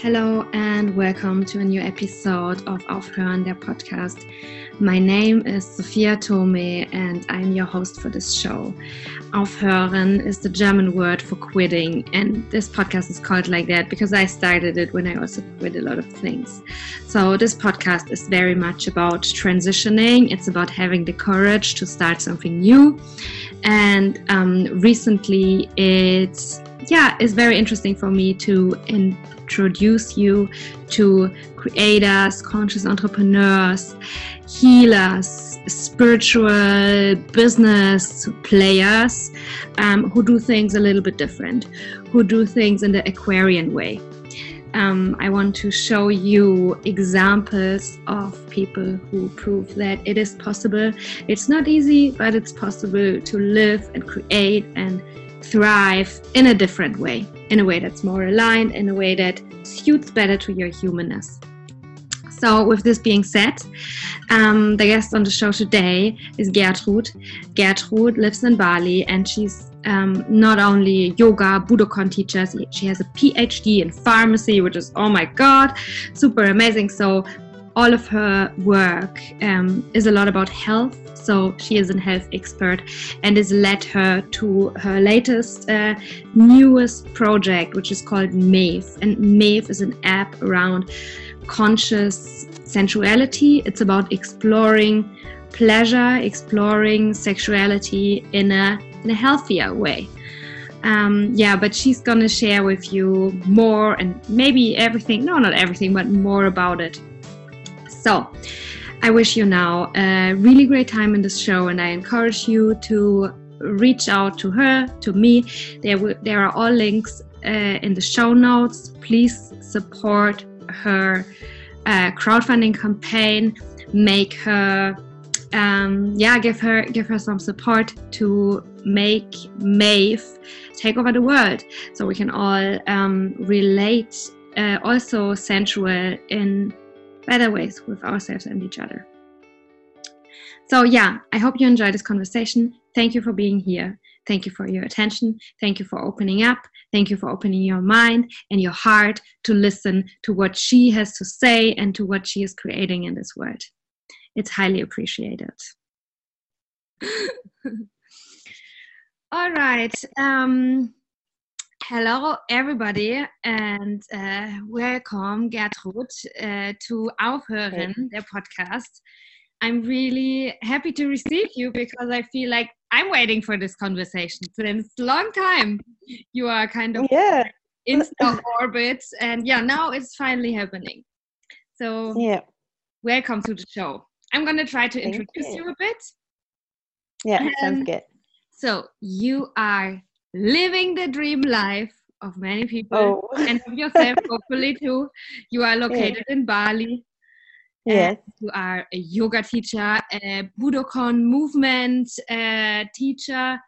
Hello and welcome to a new episode of Aufhören, der Podcast. My name is Sophia Tome and I'm your host for this show. Aufhören is the German word for quitting, and this podcast is called like that because I started it when I also quit a lot of things. So, this podcast is very much about transitioning, it's about having the courage to start something new. And um, recently, it's yeah, it's very interesting for me to introduce you to creators, conscious entrepreneurs, healers, spiritual business players um, who do things a little bit different, who do things in the Aquarian way. Um, I want to show you examples of people who prove that it is possible. It's not easy, but it's possible to live and create and thrive in a different way, in a way that's more aligned, in a way that suits better to your humanness. So, with this being said, um, the guest on the show today is Gertrud. Gertrud lives in Bali and she's um, not only yoga, Budokon teacher, she has a PhD in pharmacy, which is, oh my God, super amazing. So, all of her work um, is a lot about health. So she is a health expert and has led her to her latest, uh, newest project, which is called Maeve. And Maeve is an app around conscious sensuality. It's about exploring pleasure, exploring sexuality in a in a healthier way. Um, yeah, but she's gonna share with you more and maybe everything. No, not everything, but more about it. So, I wish you now a really great time in this show, and I encourage you to reach out to her, to me. There, there are all links uh, in the show notes. Please support her uh, crowdfunding campaign. Make her, um, yeah, give her give her some support to make Maeve take over the world, so we can all um, relate. Uh, also sensual in better ways with ourselves and each other. So, yeah, I hope you enjoyed this conversation. Thank you for being here. Thank you for your attention. Thank you for opening up. Thank you for opening your mind and your heart to listen to what she has to say and to what she is creating in this world. It's highly appreciated. All right. Um, Hello, everybody, and uh, welcome, Gertrud, uh, to Aufhören, okay. der Podcast. I'm really happy to receive you because I feel like I'm waiting for this conversation since a long time. You are kind of yeah. in orbit, and yeah, now it's finally happening. So, yeah, welcome to the show. I'm going to try to Thank introduce you. you. a bit. Yeah, um, sounds good. So, you are living the dream life of many people oh. and of yourself hopefully too. You are located yeah. in bali. Yes. you are a yoga teacher a budokon movement uh, teacher.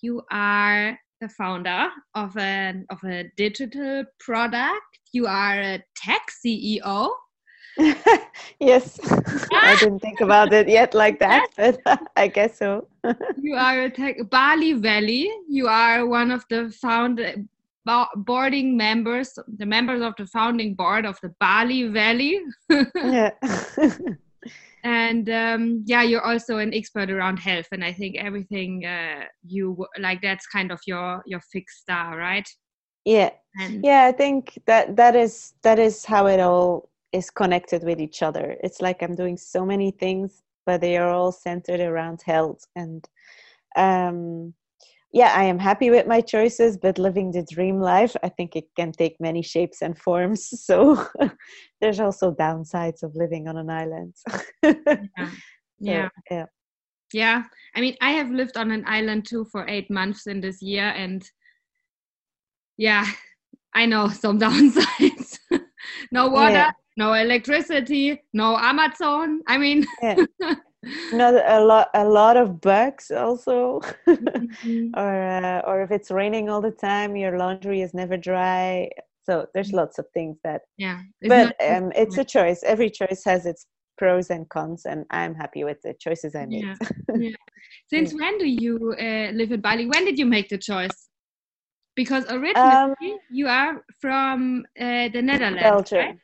You are the founder of an of a digital product. You are a tech ceo yes, I didn't think about it yet like that, but I guess so. you are a tech, Bali Valley. You are one of the found boarding members, the members of the founding board of the Bali Valley. yeah. and um, yeah, you're also an expert around health, and I think everything uh, you like that's kind of your your fixed star, right? Yeah. And yeah, I think that that is that is how it all is connected with each other. It's like I'm doing so many things, but they are all centered around health. And um, yeah, I am happy with my choices, but living the dream life, I think it can take many shapes and forms. So there's also downsides of living on an island. yeah. yeah. yeah. Yeah. I mean, I have lived on an island too for eight months in this year. And yeah, I know some downsides. No water, yeah no electricity, no Amazon. I mean, yeah. not a lot, a lot of bugs also, mm-hmm. or uh, or if it's raining all the time, your laundry is never dry. So there's mm. lots of things that. Yeah. But um, it's a choice. Every choice has its pros and cons, and I'm happy with the choices I made. Yeah. yeah. Since when do you uh, live in Bali? When did you make the choice? Because originally um, you are from uh, the Netherlands, Belgium. Right?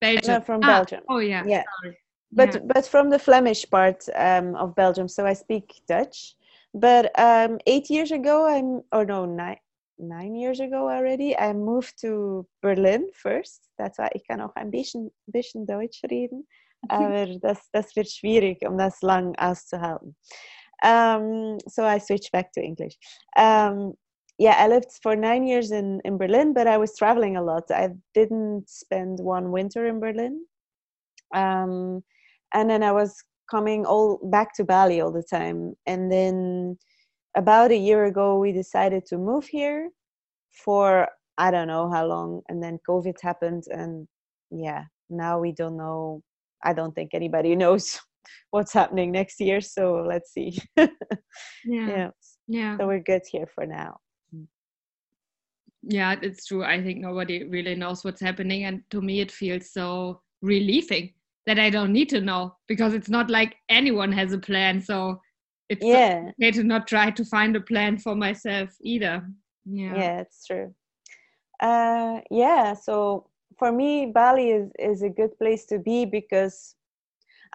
Belgium. No, from ah, Belgium. Oh yeah. Yeah. Sorry. But yeah. but from the Flemish part um, of Belgium, so I speak Dutch. But um, eight years ago, I'm or no nine nine years ago already, I moved to Berlin first. That's why ich kann auch ein bisschen, bisschen Deutsch reden, aber das, das wird schwierig, um das lang auszuhalten. Um, so I switched back to English. Um, yeah, I lived for nine years in, in Berlin, but I was traveling a lot. I didn't spend one winter in Berlin. Um, and then I was coming all back to Bali all the time. And then about a year ago, we decided to move here for I don't know how long. And then COVID happened. And yeah, now we don't know. I don't think anybody knows what's happening next year. So let's see. yeah. yeah. Yeah. So we're good here for now yeah it's true. I think nobody really knows what's happening and to me it feels so relieving that i don't need to know because it's not like anyone has a plan so it's yeah. okay to not try to find a plan for myself either. Yeah. Yeah it's true. Uh yeah so for me bali is is a good place to be because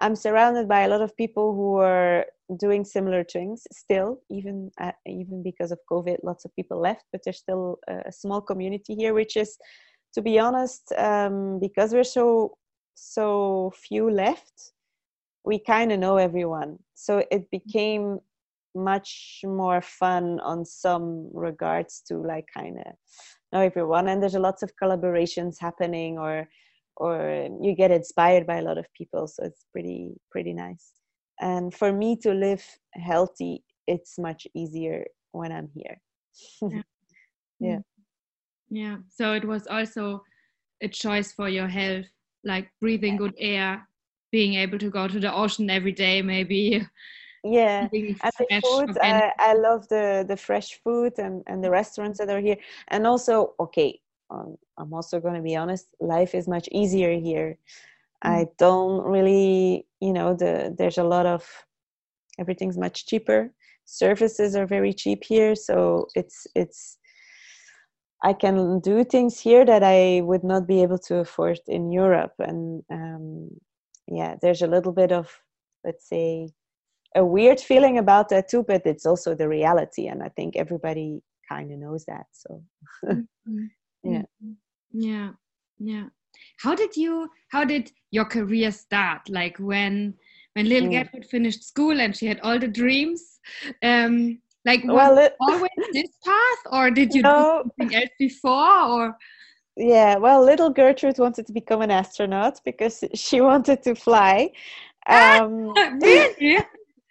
i'm surrounded by a lot of people who are doing similar things still even uh, even because of covid lots of people left but there's still a small community here which is to be honest um, because we're so so few left we kind of know everyone. So it became much more fun on some regards to like kind of know everyone. And there's a lots of collaborations happening or or you get inspired by a lot of people so it's pretty pretty nice. And for me to live healthy it's much easier when i'm here. Yeah. yeah. Mm-hmm. Yeah. So it was also a choice for your health like breathing good air being able to go to the ocean every day maybe. Yeah. And the food I, I love the the fresh food and and the restaurants that are here. And also okay i'm also going to be honest life is much easier here I mm. don't really, you know, the there's a lot of everything's much cheaper. Services are very cheap here, so it's it's I can do things here that I would not be able to afford in Europe, and um, yeah, there's a little bit of let's say a weird feeling about that too, but it's also the reality, and I think everybody kind of knows that. So mm-hmm. Yeah, mm-hmm. yeah, yeah how did you how did your career start like when when little mm. gertrude finished school and she had all the dreams um like was well, it, always this path or did you no. do something else before or yeah well little gertrude wanted to become an astronaut because she wanted to fly um really?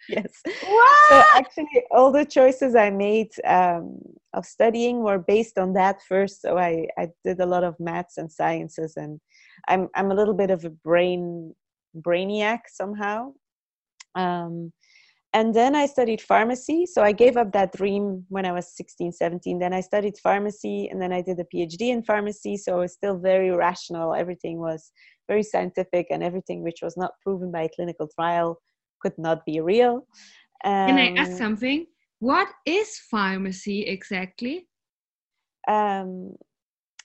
yes what? so actually all the choices i made um, of studying were based on that first. So i i did a lot of maths and sciences and i'm i'm a little bit of a brain brainiac somehow. Um, and then i studied pharmacy. So i gave up that dream when i was 16 17 then i studied pharmacy and then i did a phd in pharmacy. So it was still very rational. Everything was very scientific and everything which was not proven by a clinical trial could not be real. Um, can i ask um, something what is pharmacy exactly? Um,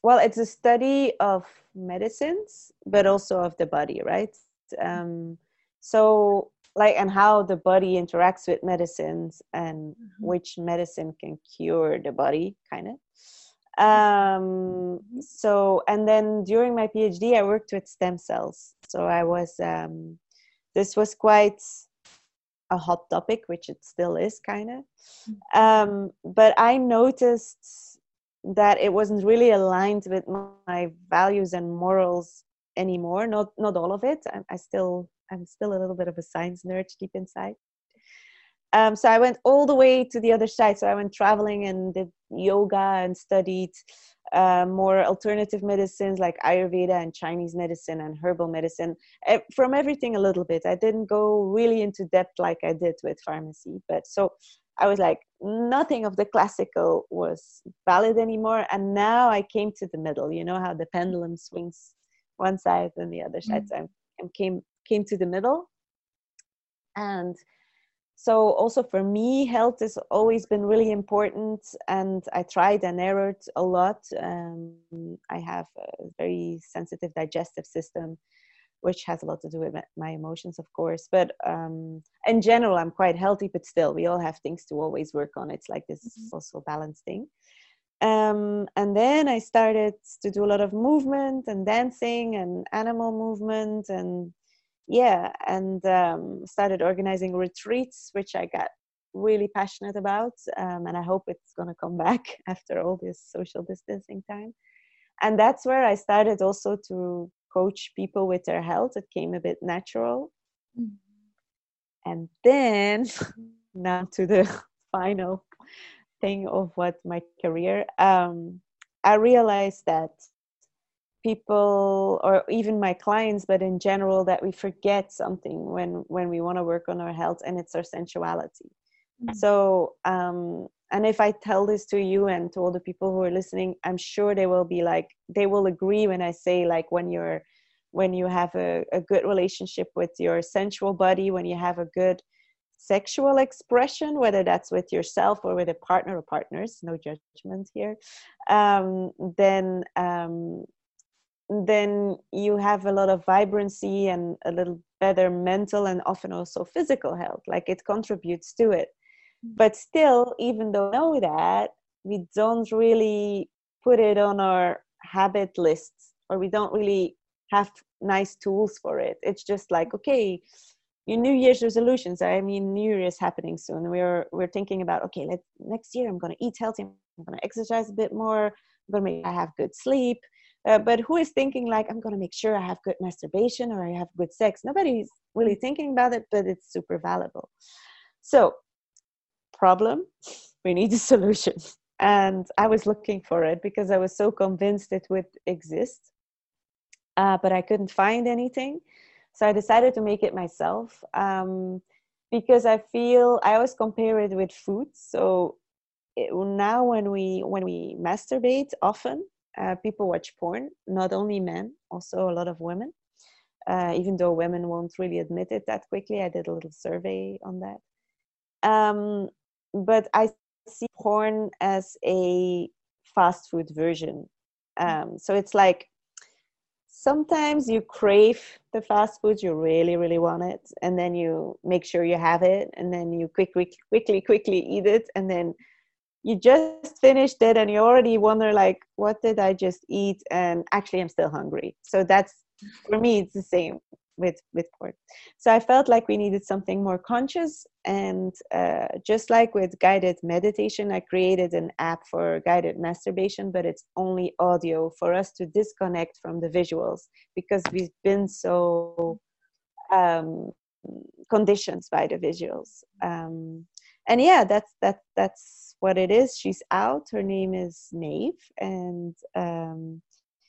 well, it's a study of medicines, but also of the body, right? Um, so, like, and how the body interacts with medicines and mm-hmm. which medicine can cure the body, kind of. Um, mm-hmm. so, and then during my PhD, I worked with stem cells. So I was, um, this was quite a hot topic, which it still is kind of. Mm-hmm. Um, but I noticed that it wasn't really aligned with my values and morals anymore. Not not all of it. I, I still I'm still a little bit of a science nerd deep inside. Um, so I went all the way to the other side. So I went traveling and did yoga and studied uh, more alternative medicines like Ayurveda and Chinese medicine and herbal medicine, from everything a little bit. I didn't go really into depth like I did with pharmacy, but so I was like, nothing of the classical was valid anymore. And now I came to the middle. You know how the pendulum swings one side and the other side. Mm-hmm. So I came came to the middle, and so also for me health has always been really important and i tried and errored a lot. Um, i have a very sensitive digestive system which has a lot to do with my emotions of course. But um, in general i'm quite healthy but still we all have things to always work on. It's like this mm-hmm. also balance thing. Um, and then i started to do a lot of movement and dancing and animal movement and yeah and um, started organizing retreats which i got really passionate about um, and i hope it's going to come back after all this social distancing time. And that's where i started also to coach people with their health. It came a bit natural. Mm-hmm. and then now to the final thing of what my career um, i realized that people or even my clients but in general that we forget something when when we want to work on our health and it's our sensuality mm-hmm. so um and if i tell this to you and to all the people who are listening i'm sure they will be like they will agree when i say like when you're when you have a, a good relationship with your sensual body when you have a good sexual expression, whether that's with yourself or with a partner or partners, no judgment here, um, then um, then you have a lot of vibrancy and a little better mental and often also physical health like it contributes to it mm. but still even though we know that we don't really put it on our habit lists or we don't really have nice tools for it it's just like okay your new year's resolutions i mean new year is happening soon we're we're thinking about okay let next year i'm going to eat healthy i'm going to exercise a bit more i'm going to make i have good sleep uh, but who is thinking like i'm going to make sure i have good masturbation or i have good sex? Nobody's really thinking about it but it's super valuable. So problem we need a solution. And i was looking for it because i was so convinced it would exist uh, but i couldn't find anything. So i decided to make it myself um, because i feel i always compare it with food. So it, now when we when we masturbate often uh, people watch porn, not only men, also a lot of women. Uh, even though women won't really admit it that quickly, I did a little survey on that. Um, but I see porn as a fast food version. Um, so it's like sometimes you crave the fast food, you really, really want it, and then you make sure you have it, and then you quickly, quickly, quickly eat it, and then you just finished it and you already wonder like what did i just eat? And actually i'm still hungry. So that's for me it's the same with with porn so i felt like we needed something more conscious and uh, just like with guided meditation i created an app for guided masturbation but it's only audio for us to disconnect from the visuals because we've been so um, conditioned by the visuals. Um, and yeah that's that that's what it is. She's out. Her name is Maeve, and um,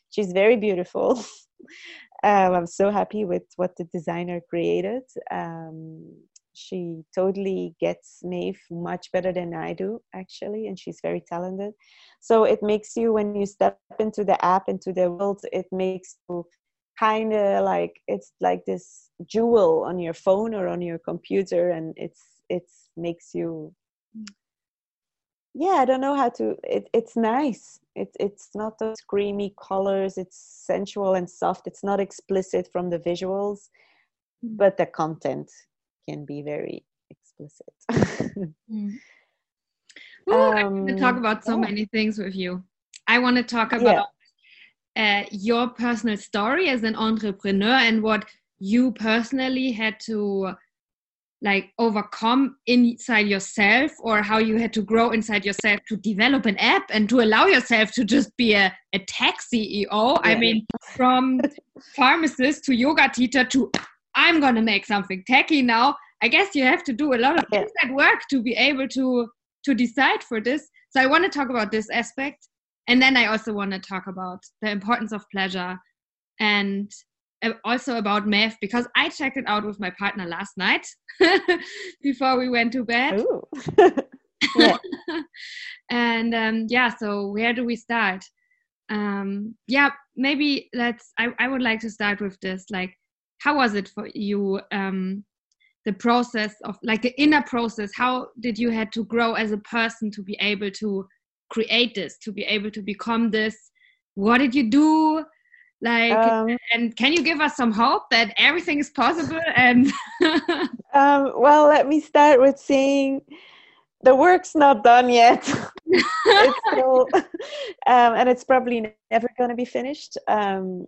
she's very beautiful. um, I'm so happy with what the designer created. Um, she totally gets Maeve much better than I do, actually, and she's very talented. So it makes you, when you step into the app, into the world, it makes you kind of like it's like this jewel on your phone or on your computer, and it's it makes you yeah i don't know how to it, it's nice it, it's not those creamy colors it's sensual and soft it's not explicit from the visuals mm. but the content can be very explicit mm. Ooh, um, I want to talk about so yeah. many things with you i want to talk about yeah. uh, your personal story as an entrepreneur and what you personally had to like overcome inside yourself or how you had to grow inside yourself to develop an app and to allow yourself to just be a, a tech ceo yeah. i mean from pharmacist to yoga teacher to i'm gonna make something techy now i guess you have to do a lot of yeah. work to be able to to decide for this so i want to talk about this aspect and then i also want to talk about the importance of pleasure and also about Maeve because I checked it out with my partner last night before we went to bed. and um, yeah, so where do we start? Um, yeah, maybe let's. I, I would like to start with this. Like, how was it for you um, the process of like the inner process how did you had to grow as a person to be able to create this to be able to become this what did you do like um, and can you give us some hope that everything is possible and um, well let me start with saying the work's not done yet it's still, um, and it's probably never going to be finished um,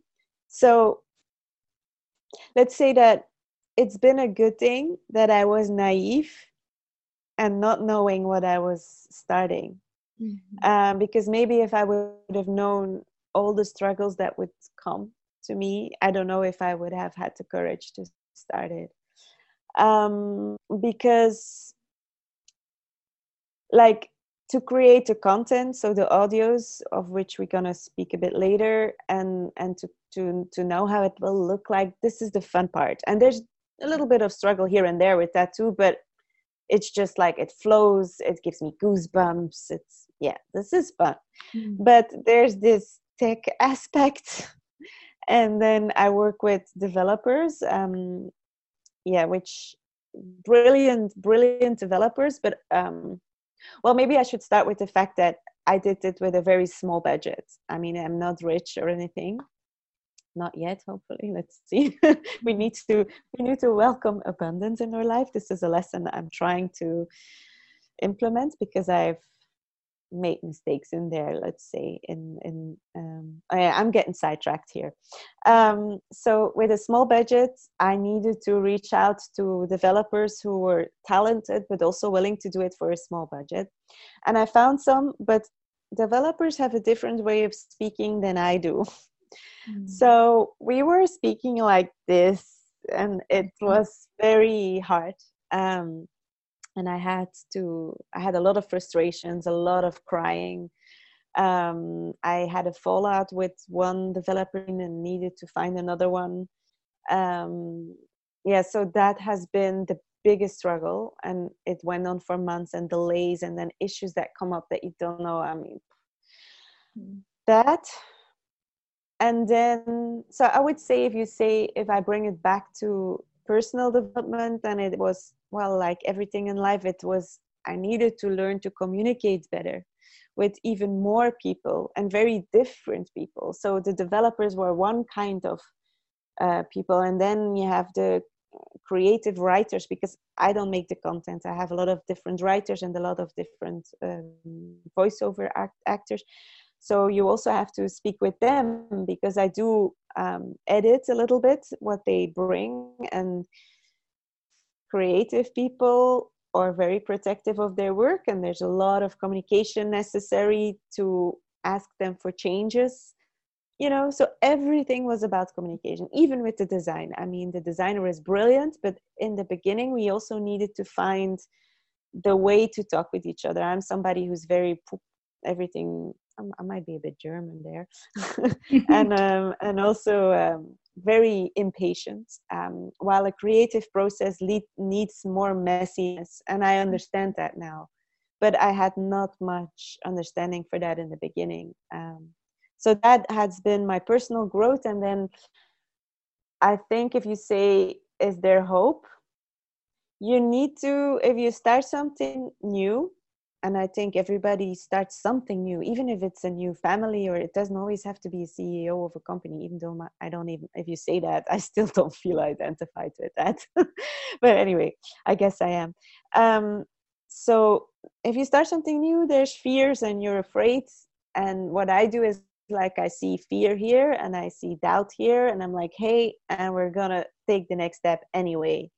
so let's say that it's been a good thing that I was naive and not knowing what I was starting. Mm-hmm. Um, because maybe if I would have known all the struggles that would come to me, I don't know if I would have had the courage to start it. Um, because, like, to create the content, so the audios of which we're gonna speak a bit later, and and to to to know how it will look like, this is the fun part. And there's a little bit of struggle here and there with that too but it's just like it flows it gives me goosebumps it's yeah this is fun mm. but there's this tech aspect and then i work with developers um yeah which brilliant brilliant developers but um well maybe i should start with the fact that i did it with a very small budget. I mean i'm not rich or anything. Not yet hopefully. Let's see. We need to we need to welcome abundance in our life. This is a lesson i'm trying to implement because i've made mistakes in there let's say in in um, I, i'm getting sidetracked here um, so with a small budget i needed to reach out to developers who were talented but also willing to do it for a small budget and i found some but developers have a different way of speaking than i do Mm. So we were speaking like this, and it mm-hmm. was very hard. Um, and I had to, I had a lot of frustrations, a lot of crying. Um, I had a fallout with one developer and needed to find another one. Um, yeah, so that has been the biggest struggle, and it went on for months and delays, and then issues that come up that you don't know. I mean, mm. that and then so i would say if you say if i bring it back to personal development then it was well like everything in life it was i needed to learn to communicate better with even more people and very different people. So the developers were one kind of uh, people. And then you have the creative writers because i don't make the content. I have a lot of different writers and a lot of different um, voiceover act- actors. So you also have to speak with them because i do um, edit a little bit what they bring and creative people are very protective of their work and there's a lot of communication necessary to ask them for changes you know? So everything was about communication even with the design. I mean the designer is brilliant but in the beginning we also needed to find the way to talk with each other. I'm somebody who's very everything I might be a bit German there, and um, and also um, very impatient. Um, while a creative process lead, needs more messiness, and I understand that now, but I had not much understanding for that in the beginning. Um, so that has been my personal growth, and then I think if you say, "Is there hope?" You need to, if you start something new, and i think everybody starts something new even if it's a new family or it doesn't always have to be a ceo of a company even though my, i don't even if you say that i still don't feel identified with that. But anyway i guess i am. Um, so if you start something new there's fears and you're afraid. And what i do is like i see fear here and i see doubt here and i'm like hey and we're gonna take the next step anyway.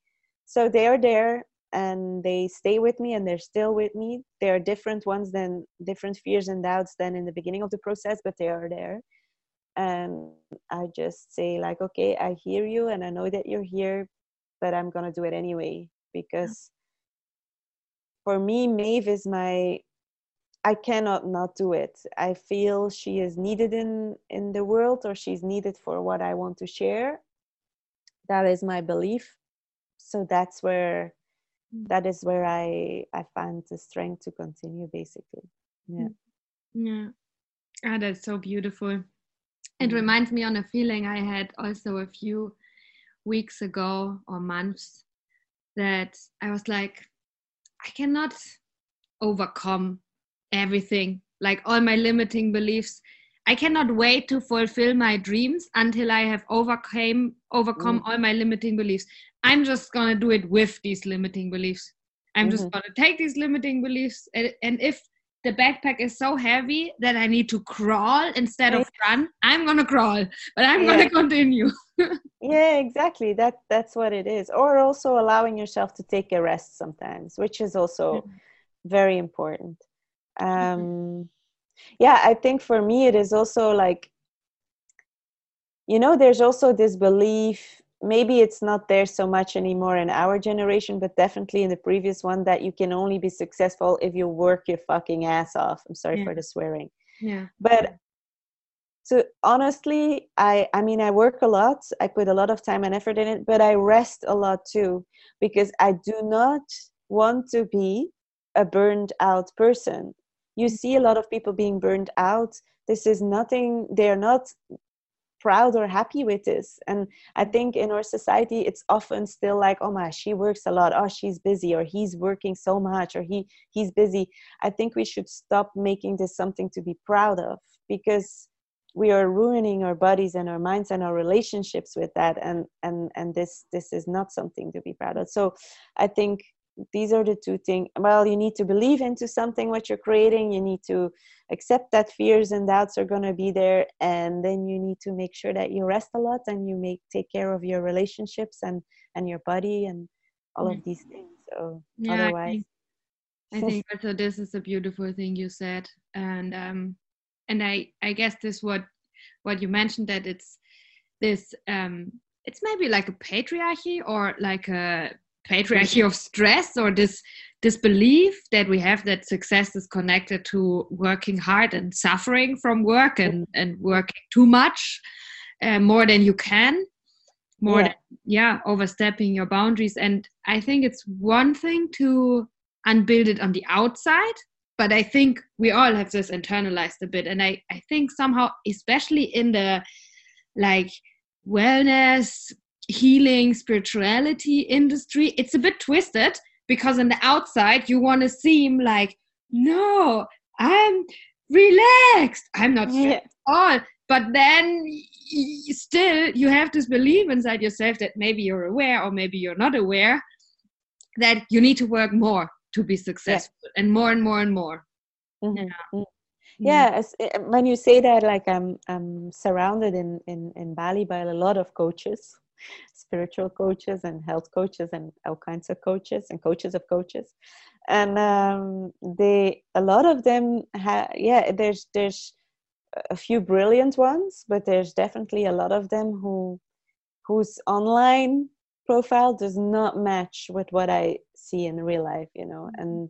So they are there and they stay with me and they're still with me. They are different ones than different fears and doubts than in the beginning of the process but they are there. And i just say like okay i hear you and i know that you're here but i'm gonna do it anyway because for me maeve is my i cannot not do it. I feel she is needed in in the world or she's needed for what i want to share. That is my belief. So that's where. That is where i i find the strength to continue basically yeah mm. yeah ah that's so beautiful it mm. reminds me on a feeling i had also a few weeks ago or months that I was like, I cannot overcome everything, like all my limiting beliefs. I cannot wait to fulfill my dreams until I have overcame overcome mm. all my limiting beliefs. I'm just gonna do it with these limiting beliefs. I'm mm-hmm. just gonna take these limiting beliefs, and, and if the backpack is so heavy that I need to crawl instead of run, I'm gonna crawl, but I'm yeah. gonna continue. yeah, exactly. That that's what it is. Or also allowing yourself to take a rest sometimes, which is also mm-hmm. very important. Mm-hmm. Um, yeah, I think for me it is also like, you know, there's also this belief maybe it's not there so much anymore in our generation, but definitely in the previous one that you can only be successful if you work your fucking ass off. I'm sorry yeah. for the swearing. Yeah. But so honestly, I I mean I work a lot. I put a lot of time and effort in it, but I rest a lot too because I do not want to be a burned out person. You mm. see a lot of people being burned out. This is nothing, they're not proud or happy with this. And i think in our society it's often still like oh my she works a lot. Oh she's busy or he's working so much or he he's busy. I think we should stop making this something to be proud of because we are ruining our bodies and our minds and our relationships with that. And and and this this is not something to be proud of. So i think these are the two things well you need to believe into something what you're creating you need to accept that fears and doubts are going to be there and then you need to make sure that you rest a lot and you make take care of your relationships and and your body and all of these things so yeah, otherwise I think, I think also this is a beautiful thing you said and um and i i guess this what what you mentioned that it's this um it's maybe like a patriarchy or like a patriarchy of stress or this this belief that we have that success is connected to working hard and suffering from work and and working too much uh, more than you can more yeah. Than, yeah overstepping your boundaries and i think it's one thing to unbuild it on the outside but i think we all have this internalized a bit and i i think somehow especially in the like wellness healing spirituality industry it's a bit twisted because on the outside you want to seem like no i'm relaxed i'm not yeah. at all but then still you have this belief inside yourself that maybe you're aware or maybe you're not aware that you need to work more to be successful yeah. and more and more and more mm-hmm. yeah, mm-hmm. yeah eh, when you say that like i'm i'm surrounded in in in bali by a lot of coaches spiritual coaches and health coaches and all kinds of coaches and coaches of coaches. And um, they a lot of them have yeah there's there's a few brilliant ones but there's definitely a lot of them who whose online profile does not match with what i see in real life you know and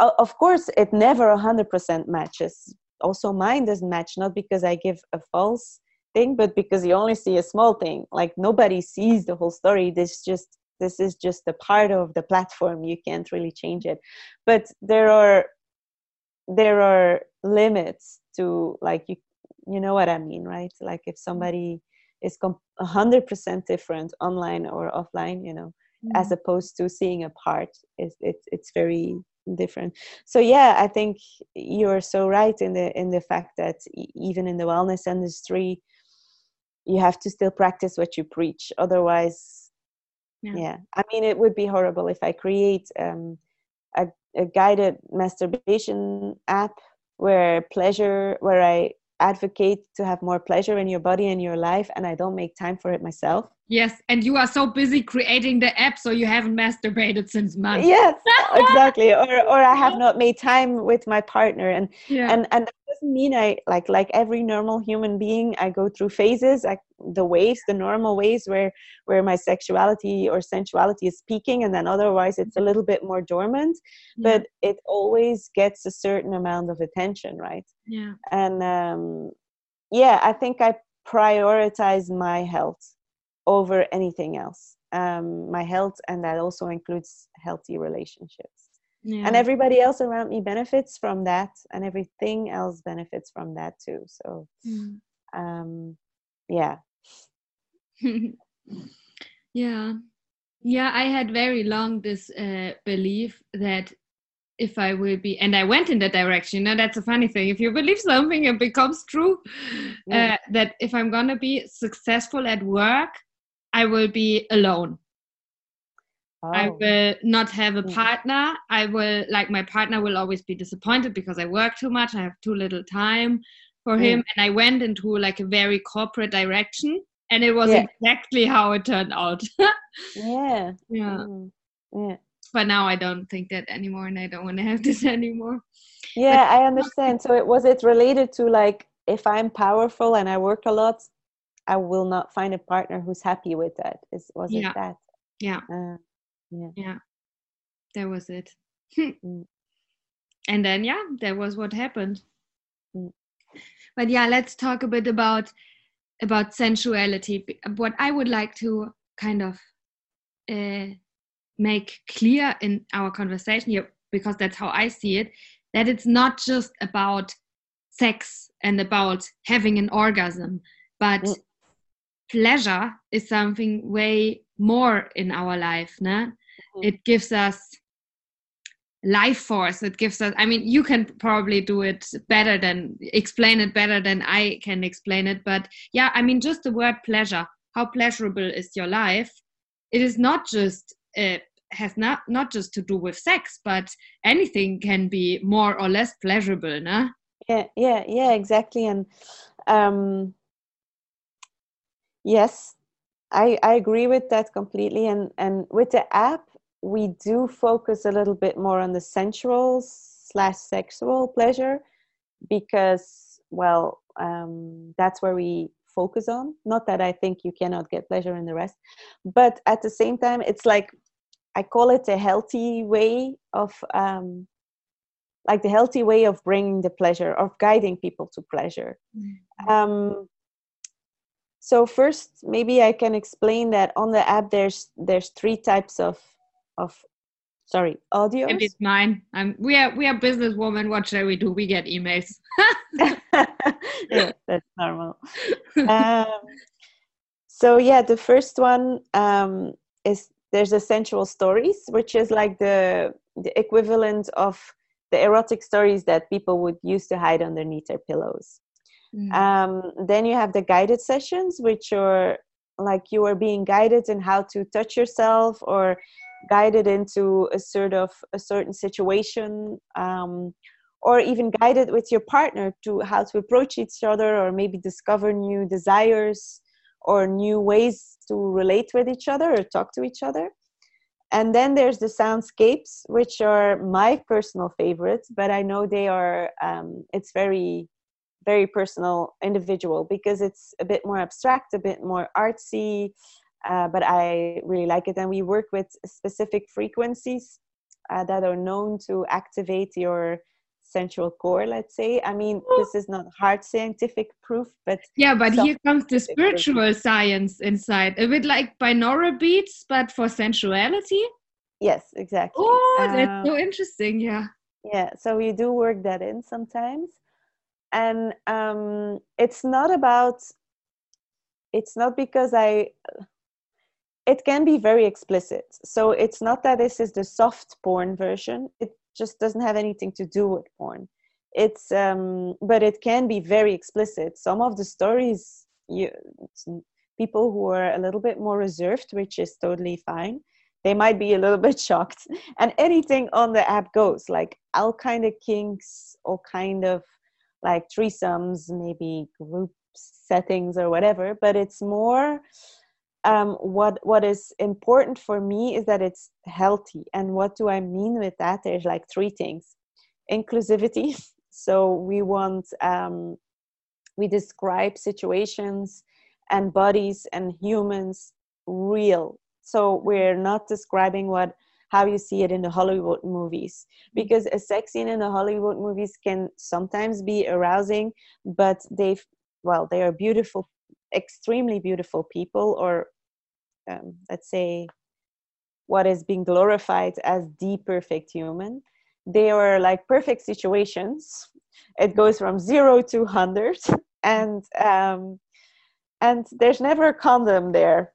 of course it never 100% matches. Also mine doesn't match not because i give a false thing but because you only see a small thing like nobody sees the whole story. This just this is just a part of the platform. You can't really change it. But there are there are limits to like you you know what i mean right? Like if somebody is a 100% different online or offline you know mm-hmm. as opposed to seeing a part it's it's it's very different. So yeah i think you're so right in the in the fact that even in the wellness industry you have to still practice what you preach. Otherwise yeah, yeah. i mean it would be horrible if i create um, a, a guided masturbation app where pleasure where i advocate to have more pleasure in your body and your life and i don't make time for it myself. Yes and you are so busy creating the app so you haven't masturbated since months. Yes exactly. Or or i have not made time with my partner and yeah. and and doesn't mean i like like every normal human being i go through phases like the waves the normal ways where where my sexuality or sensuality is peaking and then otherwise it's a little bit more dormant yeah. but it always gets a certain amount of attention right? Yeah. And um yeah i think i prioritize my health over anything else. Um, my health and that also includes healthy relationships yeah. and everybody else around me benefits from that and everything else benefits from that too so mm. um, yeah. Yeah. Yeah i had very long this uh, belief that if i will be and i went in that direction. You know that's a funny thing. If you believe something it becomes true uh, that if i'm gonna be successful at work i will be alone oh. i will not have a partner. I will like my partner will always be disappointed because i work too much. I have too little time for him. And i went into like a very corporate direction and it was yeah. exactly how it turned out. Yeah. Yeah. Mm. yeah. But now i don't think that anymore and i don't want to have this anymore. Yeah but, i understand. So it was it related to like if i'm powerful and i work a lot i will not find a partner who's happy with that? Is was yeah. it that? Yeah. Uh, yeah yeah that was it mm. and then yeah that was what happened mm. but yeah let's talk a bit about about sensuality what i would like to kind of uh, make clear in our conversation here because that's how i see it that it's not just about sex and about having an orgasm but mm. pleasure is something way more in our life nah? It gives us life force. It gives us i mean you can probably do it better than explain it better than i can explain it but yeah i mean just the word pleasure how pleasurable is your life? It is not just uh, has not not just to do with sex but anything can be more or less pleasurable no yeah yeah yeah exactly and um yes i i agree with that completely and and with the app we do focus a little bit more on the sensual slash sexual pleasure because well um, that's where we focus on not that i think you cannot get pleasure in the rest but at the same time it's like i call it a healthy way of um, like the healthy way of bringing the pleasure of guiding people to pleasure mm-hmm. um, so first maybe i can explain that on the app there's there's three types of of sorry audio maybe it's mine. I'm we are we are businesswoman what shall we do? We get emails. Yeah that's normal. Um, so yeah the first one um, is there's essential stories which is like the the equivalent of the erotic stories that people would use to hide underneath their pillows. Mm. um, then you have the guided sessions which are like you are being guided in how to touch yourself or guided into a sort of a certain situation um, or even guided with your partner to how to approach each other or maybe discover new desires or new ways to relate with each other or talk to each other. And then there's the soundscapes which are my personal favorites but i know they are um, it's very very personal individual because it's a bit more abstract a bit more artsy uh, but I really like it. And we work with specific frequencies uh, that are known to activate your sensual core let's say. I mean this is not hard scientific proof but yeah but here comes the spiritual proof. science inside. A bit like binaural beats but for sensuality? Yes exactly. Oh that's um, so interesting yeah. yeah so we do work that in sometimes. And um it's not about it's not because i it can be very explicit. So it's not that this is the soft porn version. It just doesn't have anything to do with porn. It's um, but it can be very explicit. Some of the stories, you people who are a little bit more reserved, which is totally fine. They might be a little bit shocked, and anything on the app goes. Like all kind of kinks, all kind of like threesomes, maybe group settings or whatever. But it's more um, what what is important for me is that it's healthy. And what do i mean with that? There's like three things. Inclusivity. So we want um, we describe situations and bodies and humans real. So we're not describing what how you see it in the hollywood movies. Because a sex scene in the hollywood movies can sometimes be arousing but they've well they are beautiful extremely beautiful people or um, let's say what is being glorified as the perfect human they are like perfect situations it goes from zero to 100 and um, and there's never a condom there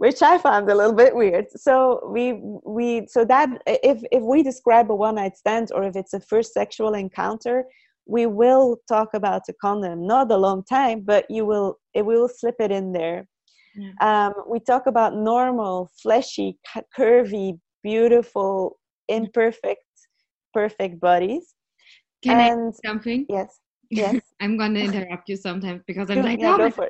which I found a little bit weird. So we we so that if if we describe a one night stand or if it's a first sexual encounter, we will talk about a condom. Not a long time, but you will it will slip it in there. Yeah. Um, we talk about normal, fleshy, curvy, beautiful, imperfect, perfect bodies. Can and, I something? Yes. Yes. I'm going to interrupt you sometimes because I'm like, yeah, oh,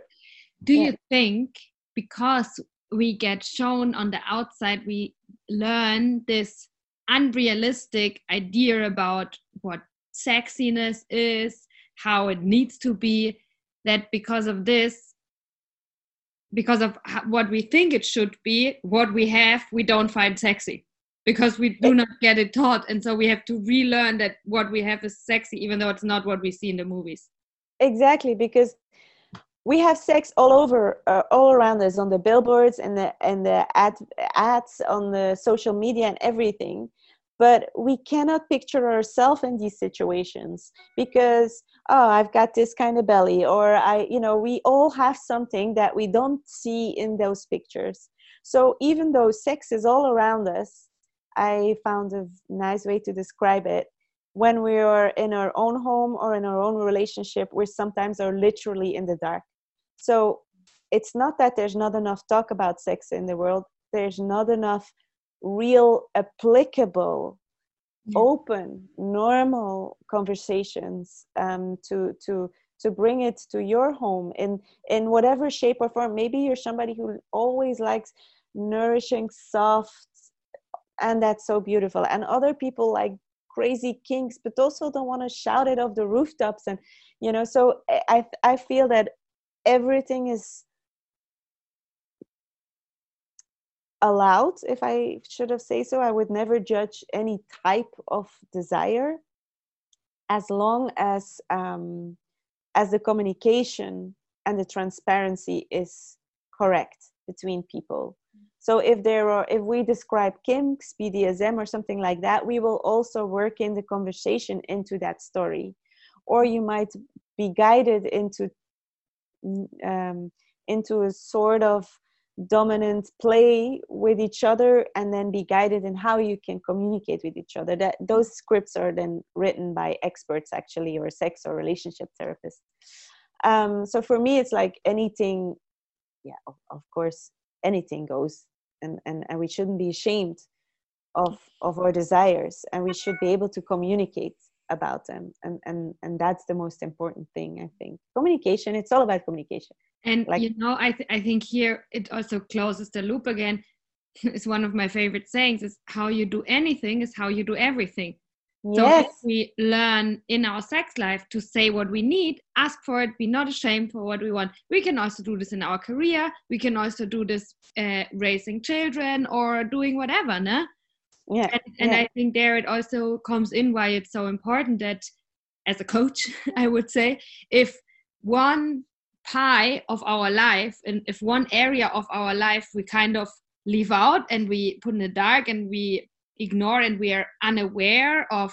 do yeah. you think because we get shown on the outside, we learn this unrealistic idea about what sexiness is, how it needs to be, that because of this, because of what we think it should be, what we have, we don't find sexy because we do not get it taught. And so we have to relearn that what we have is sexy, even though it's not what we see in the movies. Exactly, because we have sex all over uh, all around us on the billboards and the and the ad, ads on the social media and everything but we cannot picture ourselves in these situations because oh i've got this kind of belly or i you know we all have something that we don't see in those pictures. So even though sex is all around us i found a nice way to describe it. When we are in our own home or in our own relationship we sometimes are literally in the dark. So it's not that there's not enough talk about sex in the world. There's not enough real applicable yeah. open normal conversations um, to to to bring it to your home in in whatever shape or form maybe you're somebody who always likes nourishing soft and that's so beautiful and other people like crazy kinks but also don't want to shout it off the rooftops and you know so i i feel that everything is allowed if i should have say so. I would never judge any type of desire as long as um, as the communication and the transparency is correct between people. So if there are if we describe kinks bdsm or something like that we will also work in the conversation into that story. Or you might be guided into um, into a sort of dominant play with each other and then be guided in how you can communicate with each other. That those scripts are then written by experts actually or sex or relationship therapists. Um, so for me it's like anything yeah of, of course anything goes and, and and we shouldn't be ashamed of of our desires and we should be able to communicate about them and and and that's the most important thing i think communication it's all about communication and like, you know i th- i think here it also closes the loop again it's one of my favorite sayings is how you do anything is how you do everything so yes. if we learn in our sex life to say what we need, ask for it, be not ashamed for what we want. We can also do this in our career. We can also do this uh, raising children or doing whatever, no? Yeah and, and yeah. i think there it also comes in why it's so important that as a coach i would say if one pie of our life and if one area of our life we kind of leave out and we put in the dark and we ignore and we are unaware of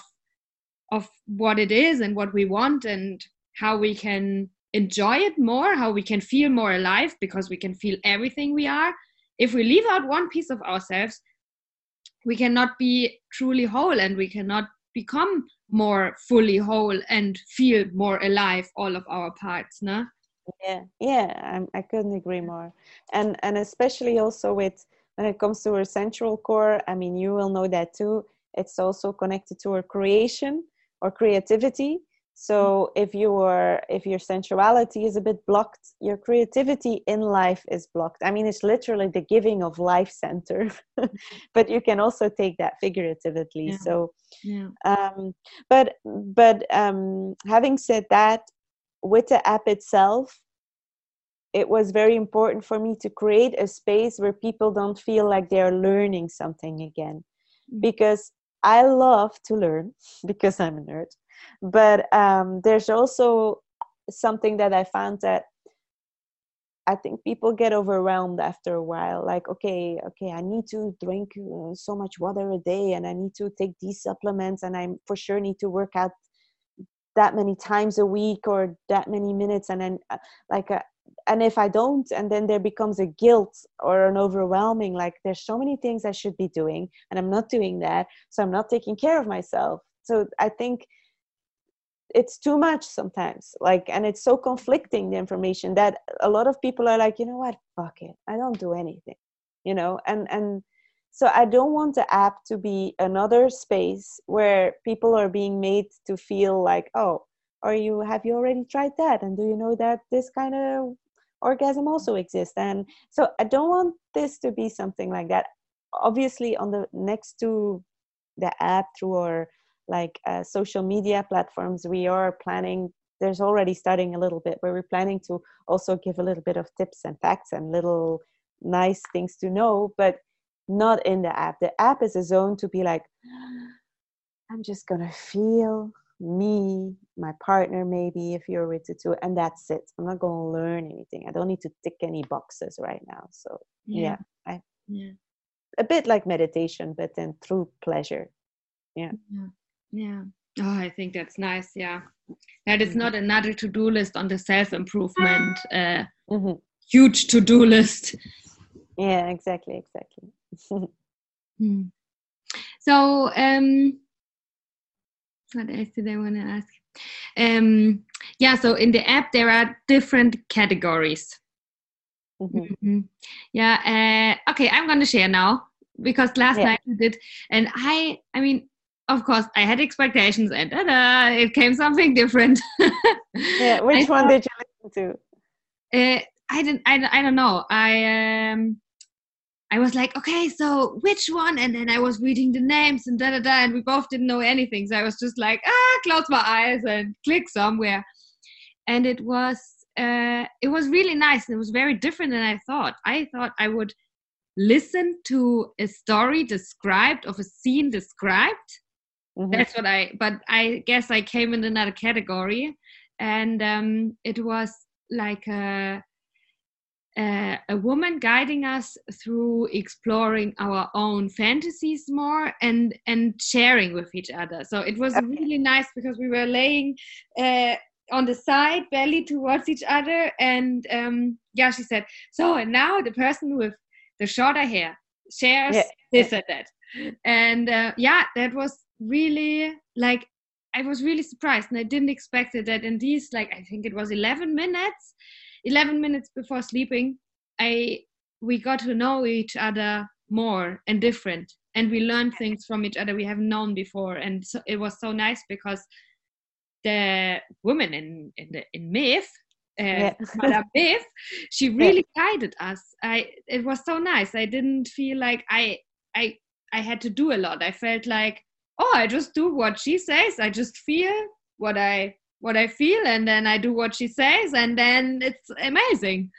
of what it is and what we want and how we can enjoy it more how we can feel more alive because we can feel everything we are if we leave out one piece of ourselves we cannot be truly whole and we cannot become more fully whole and feel more alive all of our parts no yeah yeah I'm, i couldn't agree more. And and especially also with when it comes to our central core i mean you will know that too it's also connected to our creation or creativity so if you are if your sensuality is a bit blocked your creativity in life is blocked i mean it's literally the giving of life center but you can also take that figuratively yeah. so yeah. Um, but but um, having said that with the app itself it was very important for me to create a space where people don't feel like they're learning something again mm. because i love to learn because i'm a nerd but um, there's also something that i found that i think people get overwhelmed after a while like okay okay i need to drink uh, so much water a day and i need to take these supplements and i for sure need to work out that many times a week or that many minutes and then uh, like uh, and if i don't and then there becomes a guilt or an overwhelming like there's so many things i should be doing and i'm not doing that so i'm not taking care of myself. So i think it's too much sometimes like and it's so conflicting the information that a lot of people are like you know what? Fuck it. I don't do anything you know? And and so i don't want the app to be another space where people are being made to feel like oh are you have you already tried that? And do you know that this kind of orgasm also exists? And so i don't want this to be something like that. Obviously on the next to the app through our like uh, social media platforms we are planning there's already starting a little bit where we're planning to also give a little bit of tips and facts and little nice things to know but not in the app. The app is a zone to be like i'm just gonna feel me my partner maybe if you're with the two and that's it. I'm not gonna learn anything. I don't need to tick any boxes right now. So yeah, yeah i yeah. A bit like meditation but then through pleasure. Yeah. Yeah yeah oh i think that's nice yeah that is mm-hmm. not another to-do list on the self-improvement uh, mm-hmm. huge to-do list yeah exactly exactly hmm. so um what else did i want to ask um yeah so in the app there are different categories mm-hmm. Mm-hmm. yeah uh, okay i'm going to share now because last yeah. night we did and i i mean of course, I had expectations, and ta-da, it came something different. yeah, which one did you listen to? Uh, I didn't. I, I don't know. I um, I was like, okay, so which one? And then I was reading the names and da da da, and we both didn't know anything. So I was just like, ah, close my eyes and click somewhere. And it was uh, it was really nice. It was very different than I thought. I thought I would listen to a story described of a scene described Mm-hmm. That's what I, but I guess I came in another category. And um, it was like a, a, a woman guiding us through exploring our own fantasies more and and sharing with each other. So it was really nice because we were laying uh, on the side, belly towards each other, and um, yeah, she said, "So and now the person with the shorter hair shares yeah. this and that," and uh, yeah, that was really like I was really surprised and I didn't expect it that in these like I think it was 11 minutes 11 minutes before sleeping I we got to know each other more and different and we learned things from each other we haven't known before and so it was so nice because the woman in in the in myth uh, yeah. Myth, she really yeah. guided us. I it was so nice. I didn't feel like I I I had to do a lot. I felt like oh i just do what she says i just feel what i what i feel and then i do what she says and then it's amazing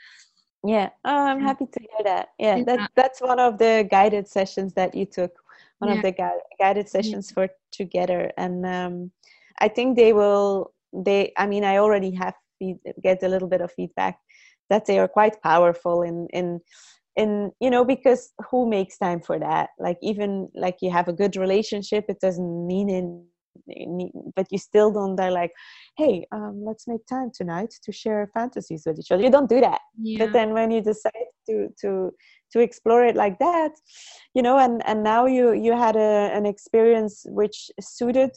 yeah oh, i'm happy to hear that yeah, yeah. That, that's one of the guided sessions that you took one yeah. of the gu- guided sessions yeah. for together and um, i think they will they i mean i already have feed, get a little bit of feedback that they are quite powerful in in and you know because who makes time for that? Like even like you have a good relationship it doesn't mean in but you still don't they're like hey um, let's make time tonight to share fantasies with each other you don't do that yeah. but then when you decide to to to explore it like that you know and and now you you had a, an experience which suited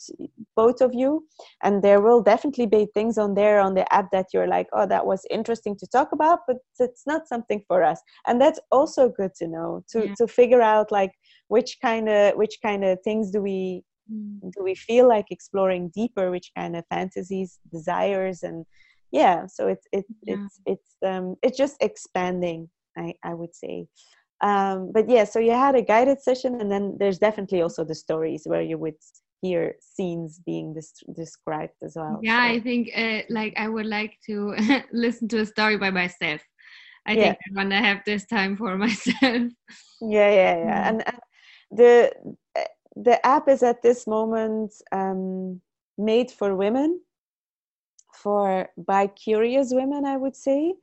both of you and there will definitely be things on there on the app that you're like oh that was interesting to talk about but it's not something for us and that's also good to know to yeah. to figure out like which kind of which kind of things do we mm. do we feel like exploring deeper which kind of fantasies desires and yeah so it's it, yeah. it's it's um it's just expanding I, I would say. Um, but yeah, so you had a guided session, and then there's definitely also the stories where you would hear scenes being dis- described as well. Yeah, so. I think uh, like I would like to listen to a story by myself. I yeah. think I want to have this time for myself. Yeah, yeah, yeah, and, and the the app is at this moment um, made for women, for by curious women, I would say.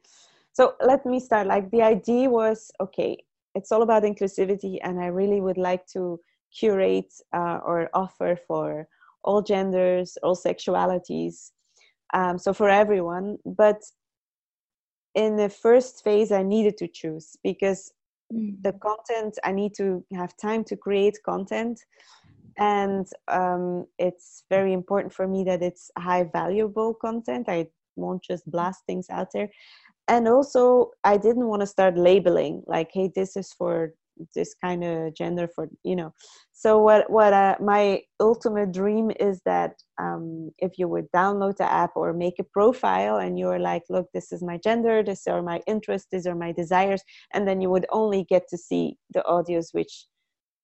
So let me start. Like the idea was okay it's all about inclusivity and i really would like to curate uh, or offer for all genders all sexualities um, so for everyone. But in the first phase i needed to choose because mm. the content i need to have time to create content. And um, it's very important for me that it's high valuable content. I won't just blast things out there. And also i didn't want to start labeling like hey this is for this kind of gender for you know so what what uh, my ultimate dream is that um, if you would download the app or make a profile and you're like look this is my gender this are my interests these are my desires and then you would only get to see the audios which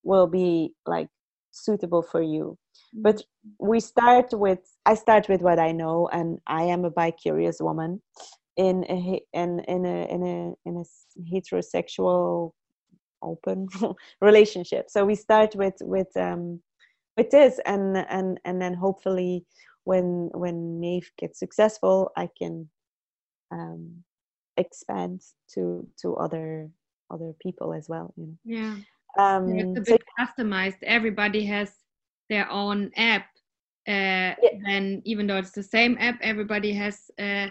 will be like suitable for you but mm-hmm. we start with i start with what i know and i am a bi-curious woman in a in in a in a in a heterosexual open relationship. So we start with with um with this and and and then hopefully when when Maeve gets successful i can um expand to to other other people as well you know. Yeah. Um yeah, it's a bit so, customized. Everybody has their own app uh yeah. and even though it's the same app everybody has uh,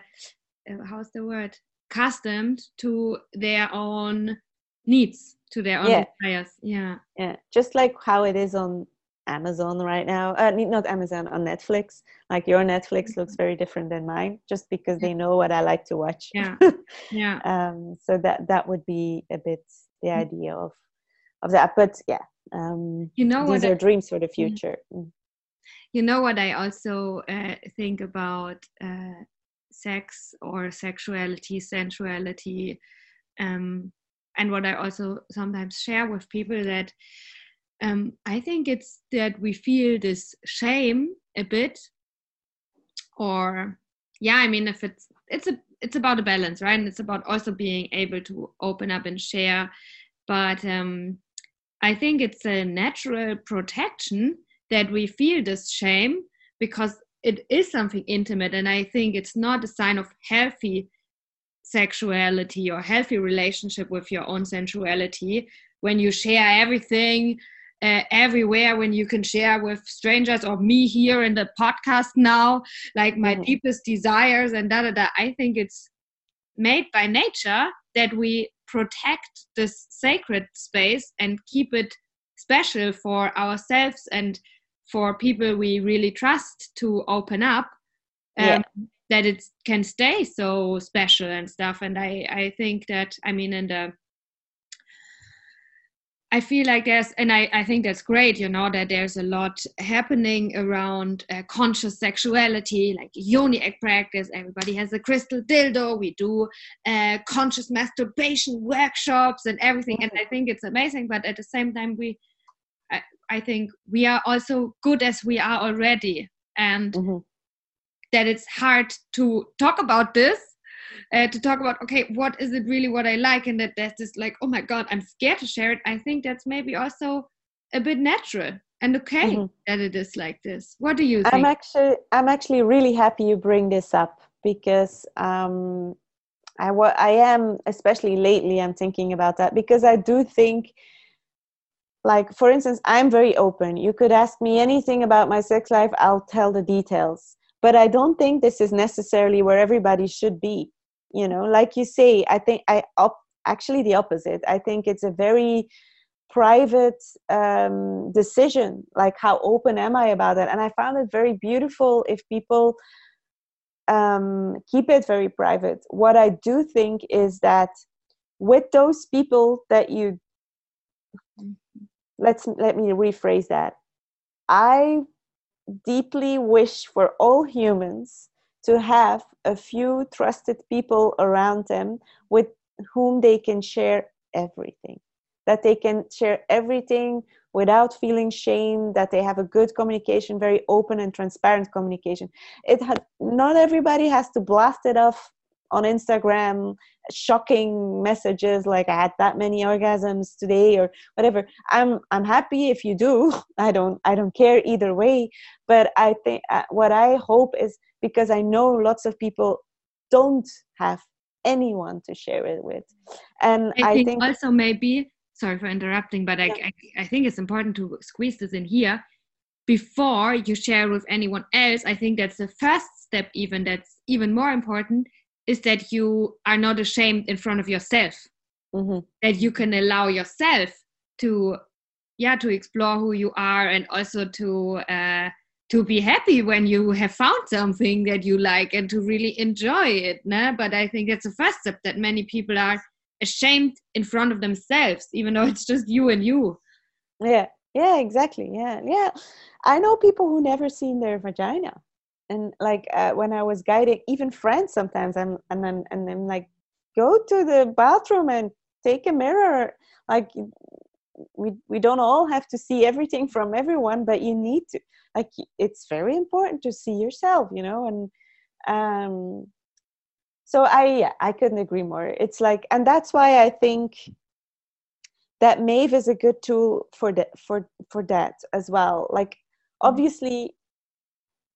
uh how's the word? Customed to their own needs to their own yeah. desires yeah yeah just like how it is on amazon right now uh, not amazon on netflix like your netflix mm-hmm. looks very different than mine just because they know what i like to watch yeah yeah um so that that would be a bit the mm-hmm. idea of of that but yeah um you know these are I, dreams for the mm-hmm. future mm. you know what i also uh, think about uh, sex or sexuality sensuality um and what I also sometimes share with people that um, I think it's that we feel this shame a bit, or yeah, I mean, if it's it's a it's about a balance, right? And it's about also being able to open up and share. But um, I think it's a natural protection that we feel this shame because it is something intimate, and I think it's not a sign of healthy sexuality or healthy relationship with your own sensuality when you share everything uh, everywhere when you can share with strangers or me here in the podcast now like my mm-hmm. deepest desires and da da da. I think it's made by nature that we protect this sacred space and keep it special for ourselves and for people we really trust to open up. Um, yeah that it can stay so special and stuff and i i think that i mean in the I feel like there's, and I, I think that's great, you know, that there's a lot happening around uh, conscious sexuality, like yoni egg practice. Everybody has a crystal dildo. We do uh, conscious masturbation workshops and everything. And I think it's amazing. But at the same time, we, I, I think we are also good as we are already. And mm-hmm that it's hard to talk about this uh, to talk about okay what is it really what i like? And that there's this like oh my god i'm scared to share it. I think that's maybe also a bit natural and okay mm-hmm. that it is like this. What do you think? i'm actually i'm actually really happy you bring this up because um i i am especially lately i'm thinking about that because i do think like for instance i'm very open. You could ask me anything about my sex life i'll tell the details but i don't think this is necessarily where everybody should be you know? Like you say i think i op- actually the opposite. I think it's a very private um, decision like how open am i about it? And i found it very beautiful if people um, keep it very private. What i do think is that with those people that you let's let me rephrase that. I deeply wish for all humans to have a few trusted people around them with whom they can share everything. That they can share everything without feeling shame that they have a good communication very open and transparent communication. It had not everybody has to blast it off on instagram shocking messages like i had that many orgasms today or whatever. I'm i'm happy if you do. I don't i don't care either way. But i think uh, what i hope is because i know lots of people don't have anyone to share it with. And i, I think, think, also maybe sorry for interrupting but I, yeah. I, I think it's important to squeeze this in here. Before you share with anyone else i think that's the first step even that's even more important is that you are not ashamed in front of yourself. Mm-hmm. that you can allow yourself to yeah to explore who you are and also to uh, to be happy when you have found something that you like and to really enjoy it nah? but i think that's the first step that many people are ashamed in front of themselves even though it's just you and you. Yeah. Yeah exactly. Yeah. Yeah. I know people who never seen their vagina and like uh, when i was guiding even friends sometimes i'm and then and i'm like go to the bathroom and take a mirror. Like we we don't all have to see everything from everyone but you need to like it's very important to see yourself you know and um so i yeah, i couldn't agree more. It's like and that's why i think that Maeve is a good tool for that for for that as well. Like mm-hmm. obviously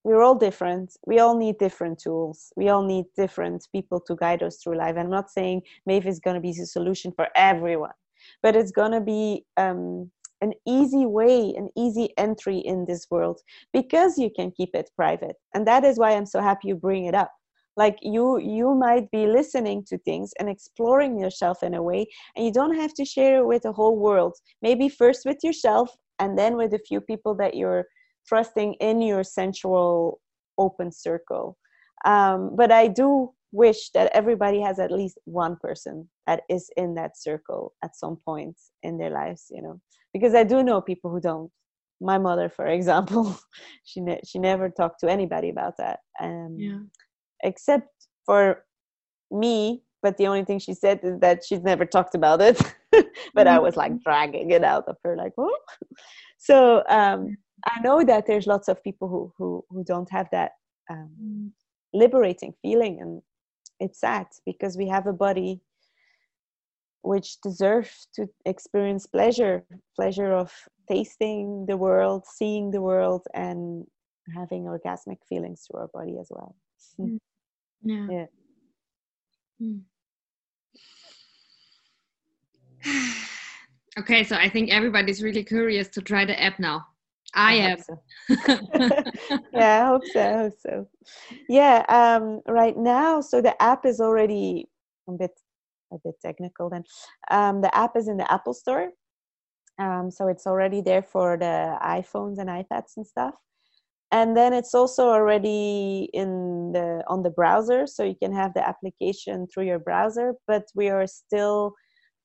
we're all different. We all need different tools. We all need different people to guide us through life. I'm not saying Maeve is going to be the solution for everyone but it's going to be um, an easy way an easy entry in this world because you can keep it private. And that is why i'm so happy you bring it up. Like you you might be listening to things and exploring yourself in a way and you don't have to share it with the whole world. Maybe first with yourself and then with a few people that you're trusting in your sensual open circle. Um, but i do wish that everybody has at least one person that is in that circle at some point in their lives you know? Because i do know people who don't. My mother for example she ne- she never talked to anybody about that um, yeah. except for me but the only thing she said is that she's never talked about it. But mm-hmm. i was like dragging it out of her like oh so um, i know that there's lots of people who who, who don't have that um, mm. liberating feeling and it's sad because we have a body which deserves to experience pleasure pleasure of tasting the world seeing the world and having orgasmic feelings through our body as well mm. yeah, yeah. Mm. okay so i think everybody's really curious to try the app now I, I am. So. yeah, I hope so. I hope so. Yeah, um, right now, so the app is already a bit a bit technical. Then um, the app is in the Apple Store, um, so it's already there for the iPhones and iPads and stuff. And then it's also already in the on the browser, so you can have the application through your browser. But we are still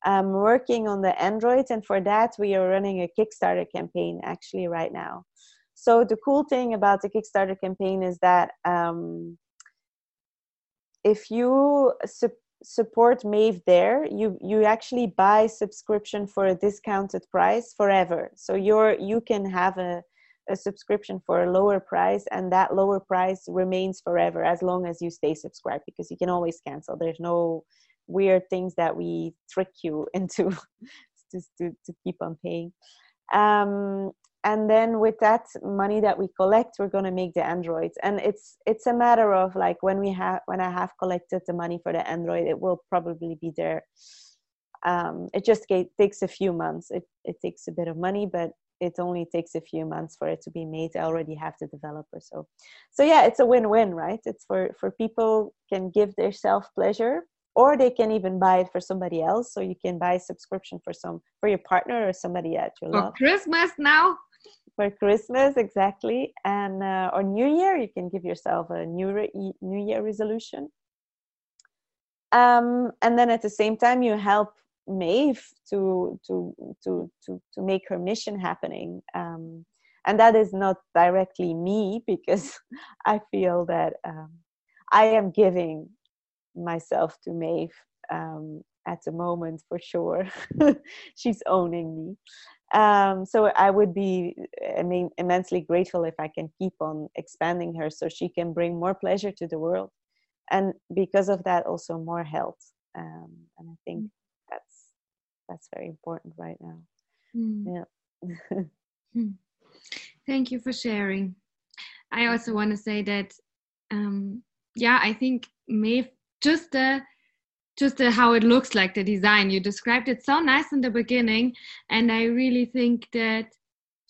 um, working on the Android, and for that, we are running a Kickstarter campaign actually right now. So, the cool thing about the Kickstarter campaign is that um, if you su- support Maeve there, you you actually buy subscription for a discounted price forever. So you're you can have a a subscription for a lower price and that lower price remains forever as long as you stay subscribed because you can always cancel there's no weird things that we trick you into to, to, to keep on paying. Um, and then with that money that we collect we're going to make the androids. And it's it's a matter of like when we have when i have collected the money for the android it will probably be there. Um, it just get, takes a few months. It, it takes a bit of money but it only takes a few months for it to be made. I already have the developer so so yeah it's a win-win right? It's for for people can give their self pleasure or they can even buy it for somebody else. So you can buy a subscription for some for your partner or somebody at your for love. christmas now? For christmas exactly. And uh, or new year you can give yourself a new re- new year resolution. Um, and then at the same time you help Maeve to to to to to make her mission happening. Um, and that is not directly me because I feel that um, I am giving myself to Maeve um, at the moment for sure. She's owning me. Um, so I would be, I mean, immensely grateful if I can keep on expanding her so she can bring more pleasure to the world, and because of that, also more health. Um, and I think mm. that's that's very important right now. Mm. Yeah. Hmm. Thank you for sharing. I also want to say that, um, yeah, I think Maeve just the just the, how it looks like the design you described it so nice in the beginning and i really think that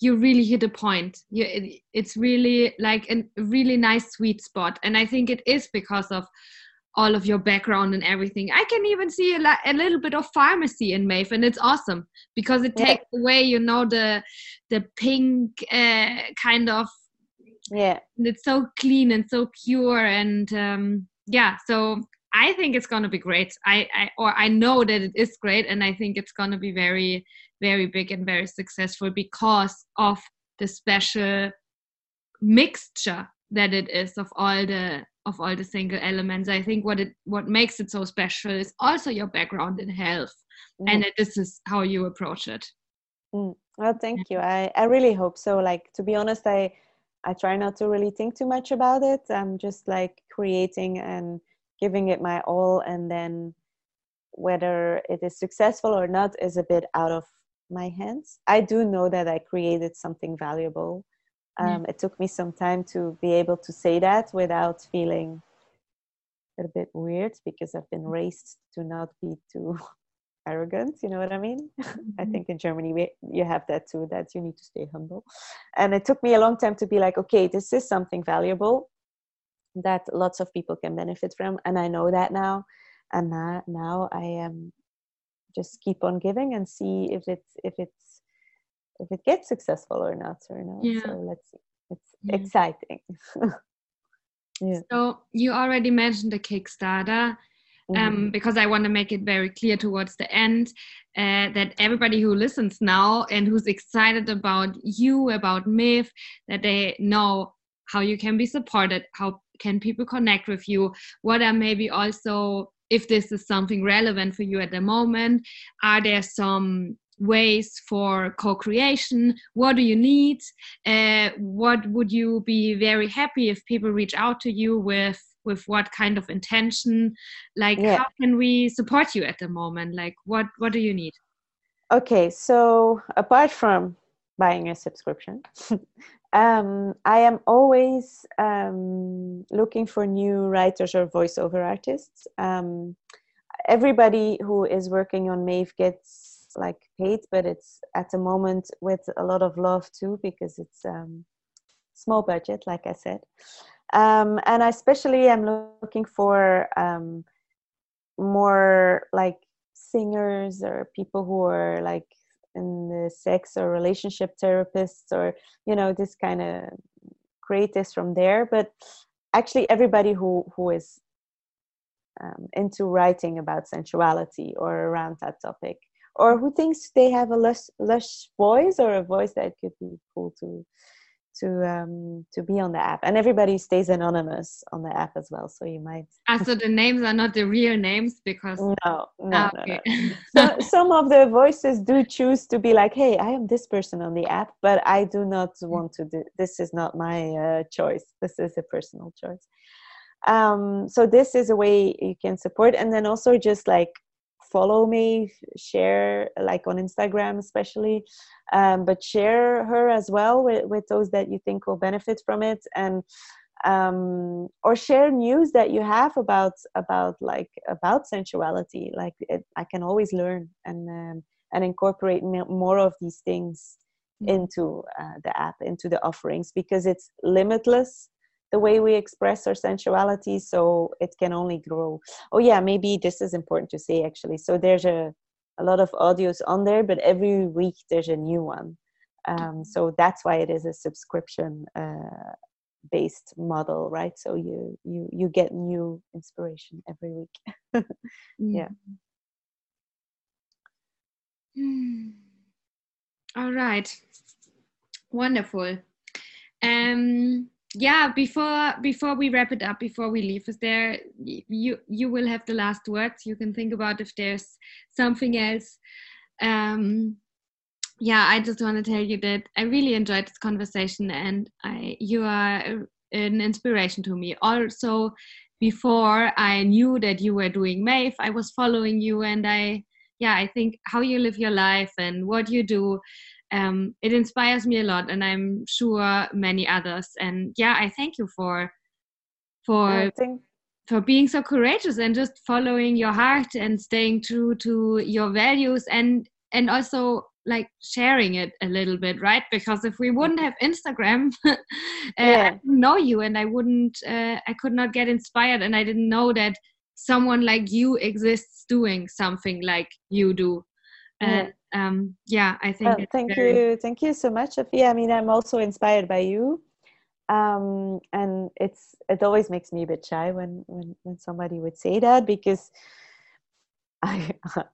you really hit a point you, it, it's really like a really nice sweet spot and i think it is because of all of your background and everything. I can even see a, a little bit of pharmacy in Maeve, and it's awesome because it yeah. takes away, you know, the the pink uh, kind of. Yeah. It's so clean and so pure, and um, yeah. So I think it's gonna be great. I, I or I know that it is great, and I think it's gonna be very, very big and very successful because of the special mixture that it is of all the of all the single elements i think what it what makes it so special is also your background in health mm. and this is how you approach it mm. well thank you i i really hope so like to be honest i i try not to really think too much about it i'm just like creating and giving it my all and then whether it is successful or not is a bit out of my hands i do know that i created something valuable um, It took me some time to be able to say that without feeling a bit weird because I've been raised to not be too arrogant. You know what I mean? Mm-hmm. I think in Germany we, you have that too, that you need to stay humble. And it took me a long time to be like, okay, this is something valuable that lots of people can benefit from, and I know that now. And now, now I am um, just keep on giving and see if it's if it's if it gets successful or not or not yeah. so let's see it's yeah. exciting yeah. so you already mentioned the kickstarter um, mm-hmm. because I want to make it very clear towards the end uh, that everybody who listens now and who's excited about you, about Maeve, that they know how you can be supported, how can people connect with you, what are maybe also, if this is something relevant for you at the moment, are there some ways for co-creation? What do you need? Uh, what would you be very happy if people reach out to you with with what kind of intention? Like yeah. how can we support you at the moment? Like what what do you need? Okay so apart from buying a subscription um, i am always um, looking for new writers or voiceover artists um, everybody who is working on Maeve gets like paid, but it's at the moment with a lot of love too because it's um, small budget, like I said. Um, and I especially am looking for um, more like singers or people who are like in the sex or relationship therapists or you know this kind of create this from there. But actually everybody who who is um, into writing about sensuality or around that topic or who thinks they have a lush, lush voice or a voice that could be cool to to um to be on the app and everybody stays anonymous on the app as well so you might ah, so the names are not the real names because no no, ah, okay. no, no. so some of the voices do choose to be like hey i am this person on the app but i do not want to do this is not my uh, choice this is a personal choice um so this is a way you can support and then also just like follow me share like on instagram especially um, but share her as well with, with those that you think will benefit from it and um, or share news that you have about about like about sensuality like it, i can always learn and um, and incorporate more of these things mm-hmm. into uh, the app into the offerings because it's limitless the way we express our sensuality so it can only grow. Oh yeah maybe this is important to say actually. So there's a a lot of audios on there but every week there's a new one. Um, so that's why it is a subscription uh, based model right? So you you you get new inspiration every week. Yeah. Mm. all right. Wonderful. Um yeah before before we wrap it up before we leave is there you you will have the last words. You can think about if there's something else. Um yeah i just want to tell you that i really enjoyed this conversation and i you are an inspiration to me. Also before i knew that you were doing Maeve, i was following you and i yeah i think how you live your life and what you do um, it inspires me a lot and i'm sure many others. And yeah i thank you for for for being so courageous and just following your heart and staying true to your values and and also like sharing it a little bit right? Because if we wouldn't have instagram uh, yeah. i didn't know you and i wouldn't uh, i could not get inspired and i didn't know that someone like you exists doing something like you do and um, yeah i think thank very... you thank you so much Sophia. i mean i'm also inspired by you um, and it's it always makes me a bit shy when when, when somebody would say that because I,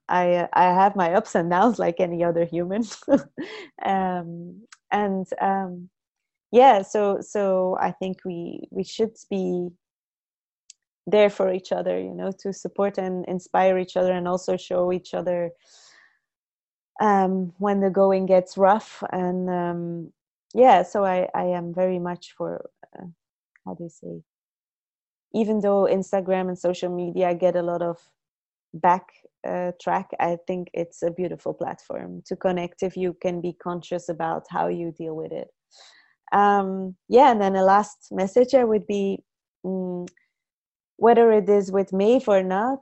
I I have my ups and downs like any other human, um, and um, yeah. So so I think we we should be there for each other, you know, to support and inspire each other, and also show each other um, when the going gets rough. And um, yeah, so I I am very much for uh, how do you say, even though Instagram and social media get a lot of back uh, track i think it's a beautiful platform to connect if you can be conscious about how you deal with it um, yeah and then a last message i would be um, whether it is with Maeve or not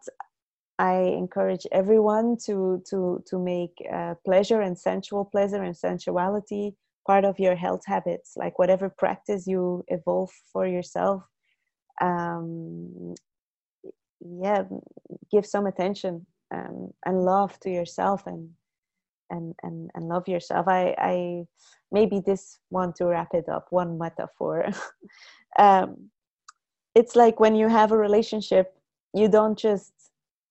i encourage everyone to to to make uh, pleasure and sensual pleasure and sensuality part of your health habits like whatever practice you evolve for yourself um, yeah give some attention um, and love to yourself and and and and love yourself. I i maybe this want to wrap it up one metaphor. Um, it's like when you have a relationship you don't just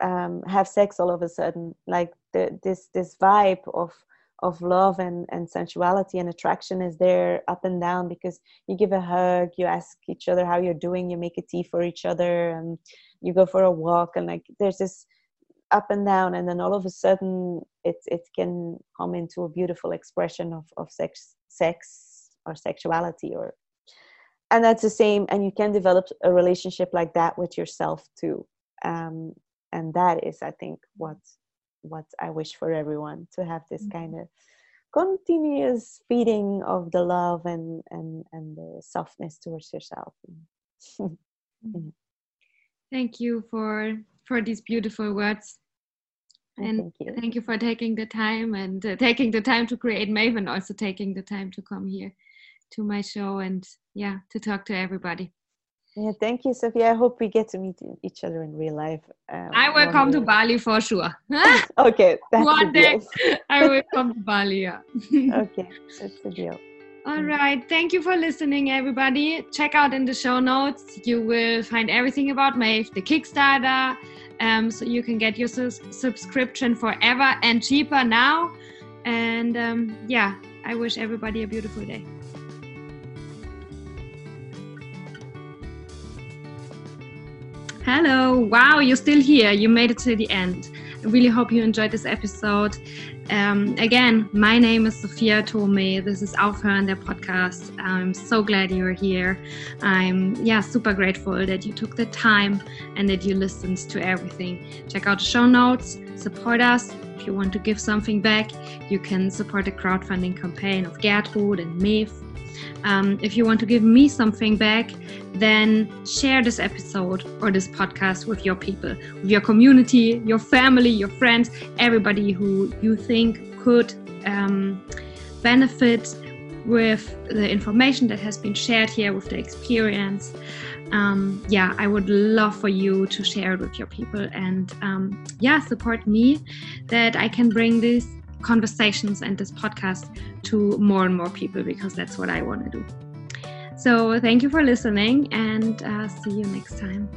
um, have sex all of a sudden like the, this this vibe of of love and, and sensuality and attraction is there up and down because you give a hug you ask each other how you're doing you make a tea for each other and you go for a walk and like there's this up and down and then all of a sudden it it can come into a beautiful expression of of sex sex or sexuality or and that's the same and you can develop a relationship like that with yourself too. Um, and that is i think what what i wish for everyone to have this mm-hmm. kind of continuous feeding of the love and and and the softness towards yourself mm-hmm. Thank you for for these beautiful words. And thank you. thank you for taking the time and uh, taking the time to create Maeve, also taking the time to come here to my show and yeah, to talk to everybody. Yeah, thank you, Sophia. I hope we get to meet each other in real life. Um, I will come to Bali for sure. okay, one day I will come to Bali. Yeah. okay, that's the deal. All right. Thank you for listening, everybody. Check out in the show notes. You will find everything about Maeve, the Kickstarter, um, so you can get your subscription forever and cheaper now. And um, yeah, I wish everybody a beautiful day. Hello. Wow, you're still here. You made it to the end. I really hope you enjoyed this episode. Um, again, my name is Sophia Tome. This is Aufhören der Podcast. I'm so glad you're here. I'm yeah super grateful that you took the time and that you listened to everything. Check out the show notes. Support us. If you want to give something back, you can support the crowdfunding campaign of Gertrude and Maeve. Um, if you want to give me something back, then share this episode or this podcast with your people, with your community, your family, your friends, everybody who you think could um, benefit with the information that has been shared here, with the experience. Um, yeah, I would love for you to share it with your people and um, yeah, support me that I can bring these conversations and this podcast to more and more people because that's what I want to do. So, thank you for listening and uh, see you next time.